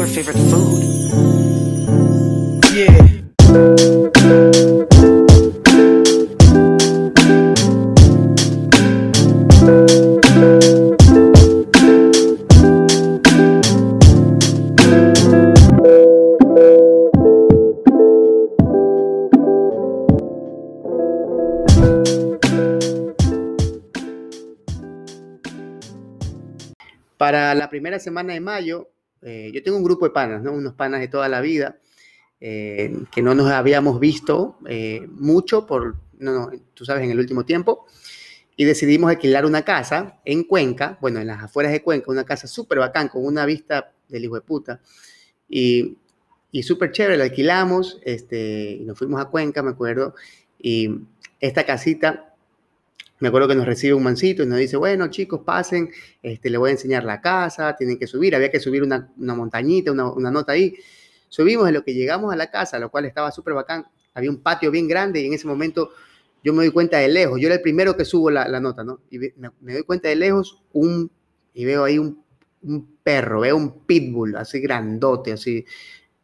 your favorite food. Yeah. Para la primera semana de mayo, eh, yo tengo un grupo de panas, ¿no? Unos panas de toda la vida, eh, que no nos habíamos visto eh, mucho por, no, no, tú sabes, en el último tiempo, y decidimos alquilar una casa en Cuenca, bueno, en las afueras de Cuenca, una casa súper bacán, con una vista del hijo de puta, y, y súper chévere, la alquilamos, este, y nos fuimos a Cuenca, me acuerdo, y esta casita me acuerdo que nos recibe un mancito y nos dice, bueno, chicos, pasen, este, le voy a enseñar la casa, tienen que subir, había que subir una, una montañita, una, una, nota ahí. Subimos en lo que llegamos a la casa, lo cual estaba súper bacán. Había un patio bien grande y en ese momento yo me doy cuenta de lejos, yo era el primero que subo la, la nota, ¿no? Y me, me, doy cuenta de lejos un, y veo ahí un, un perro, veo un pitbull así grandote, así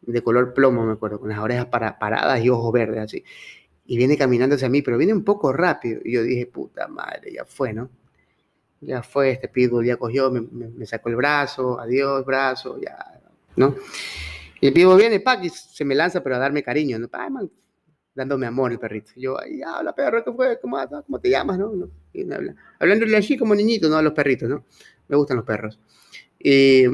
de color plomo, me acuerdo, con las orejas para, paradas y ojos verdes, así y viene caminando hacia mí, pero viene un poco rápido. Y yo dije, puta madre, ya fue, ¿no? Ya fue, este pitbull ya cogió, me, sacó el brazo, adiós, brazo, ya, ¿no? Y el pitbull viene, pa, y se me lanza, pero a darme cariño, ¿no? Ay, man, dándome amor el perrito. Yo, ay, habla, perro, ¿qué fue? ¿Cómo, ¿Cómo te llamas, no? ¿no? Y me habla. Hablándole así como niñito, ¿no? A los perritos, ¿no? Me gustan los perros. Y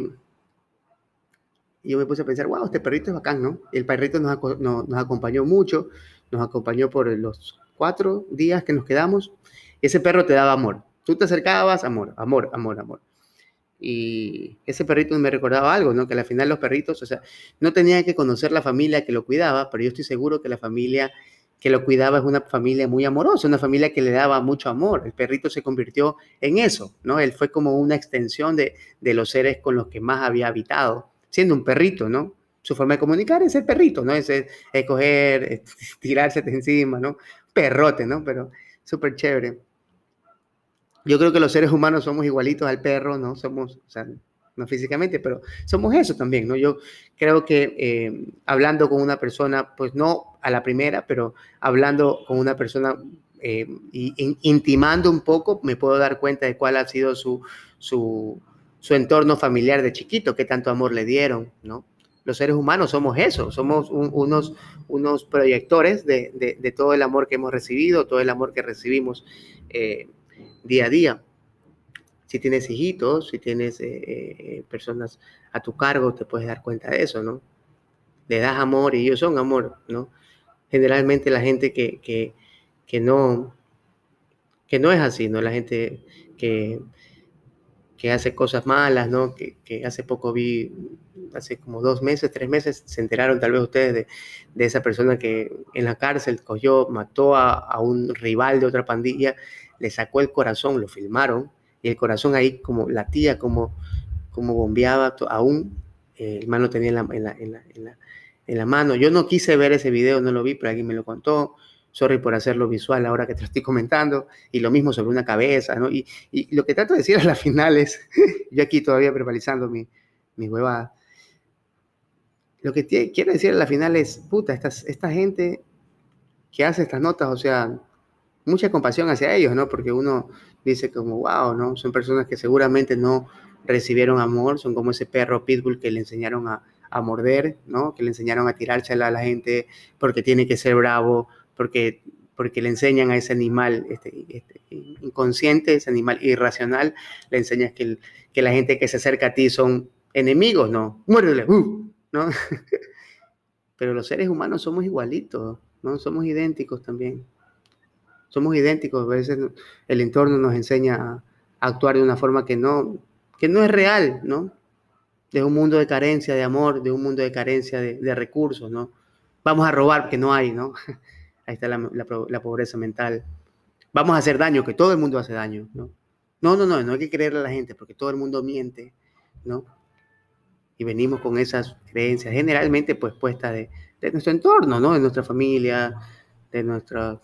y yo me puse a pensar, wow, este perrito es bacán, ¿no? El perrito nos, nos, nos, acompañó mucho, nos acompañó por los cuatro días que nos quedamos. Ese perro te daba amor. Tú te acercabas, amor, amor, amor, amor. Y ese perrito me recordaba algo, ¿no? Que al final los perritos, o sea, no tenía que conocer la familia que lo cuidaba, pero yo estoy seguro que la familia que lo cuidaba es una familia muy amorosa, una familia que le daba mucho amor. El perrito se convirtió en eso, ¿no? Él fue como una extensión de, de los seres con los que más había habitado siendo un perrito, ¿no? Su forma de comunicar es el perrito, ¿no? Es, es, es coger, es tirarse encima, ¿no? Perrote, ¿no? Pero súper chévere. Yo creo que los seres humanos somos igualitos al perro, ¿no? Somos, o sea, no físicamente, pero somos eso también, ¿no? Yo creo que eh, hablando con una persona, pues no a la primera, pero hablando con una persona eh, y, intimando un poco, me puedo dar cuenta de cuál ha sido su, su, su entorno familiar de chiquito, qué tanto amor le dieron, ¿no? Los seres humanos somos eso, somos un, unos, unos proyectores de, de, de, todo el amor que hemos recibido, todo el amor que recibimos eh, día a día. Si tienes hijitos, si tienes eh, eh, personas a tu cargo, te puedes dar cuenta de eso, ¿no? Le das amor y ellos son amor, ¿no? Generalmente la gente que, que, que no, que no es así, ¿no? La gente que que hace cosas malas, ¿no? Que, hace poco vi, hace como dos meses, tres meses, se enteraron tal vez ustedes de, de esa persona que en la cárcel cogió, mató a, a, un rival de otra pandilla, le sacó el corazón, lo filmaron, y el corazón ahí como latía, como, como bombeaba, aún eh, el mano tenía en la, en, la, en, la, en, la, en la mano. Yo no quise ver ese video, no lo vi, pero alguien me lo contó sorry por hacerlo visual ahora que te lo estoy comentando, y lo mismo sobre una cabeza, ¿no? Y, y lo que trato de decir a la final es, yo aquí todavía preparizando mi, mi huevada, lo que quiero decir a la final es, puta, esta, esta gente que hace estas notas, o sea, mucha compasión hacia ellos, ¿no? Porque uno dice como, wow, ¿no? Son personas que seguramente no recibieron amor, son como ese perro pitbull que le enseñaron a, a morder, ¿no? Que le enseñaron a tirársela a la gente porque tiene que ser bravo, porque, porque le enseñan a ese animal este, este, inconsciente, ese animal irracional, le enseñas que, que, la gente que se acerca a ti son enemigos, ¿no? Muérdele, uh, ¿no? Pero los seres humanos somos igualitos, ¿no? Somos idénticos también. Somos idénticos, a veces el entorno nos enseña a, a actuar de una forma que no, que no es real, ¿no? De un mundo de carencia de amor, de un mundo de carencia de, de recursos, ¿no? Vamos a robar porque no hay, ¿no? Ahí está la, la, la, pobreza mental. Vamos a hacer daño, que todo el mundo hace daño, ¿no? No, no, no, no hay que creerle a la gente porque todo el mundo miente, ¿no? Y venimos con esas creencias, generalmente pues puestas de, de nuestro entorno, ¿no? De nuestra familia, de nuestra,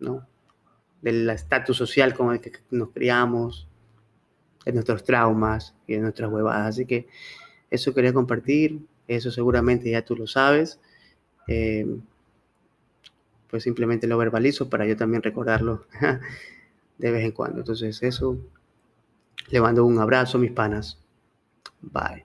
¿no? Del estatus social con el que nos criamos, de nuestros traumas y de nuestras huevadas. Así que eso quería compartir, eso seguramente ya tú lo sabes. Eh, pues simplemente lo verbalizo para yo también recordarlo de vez en cuando. Entonces eso, le mando un abrazo, mis panas. Bye.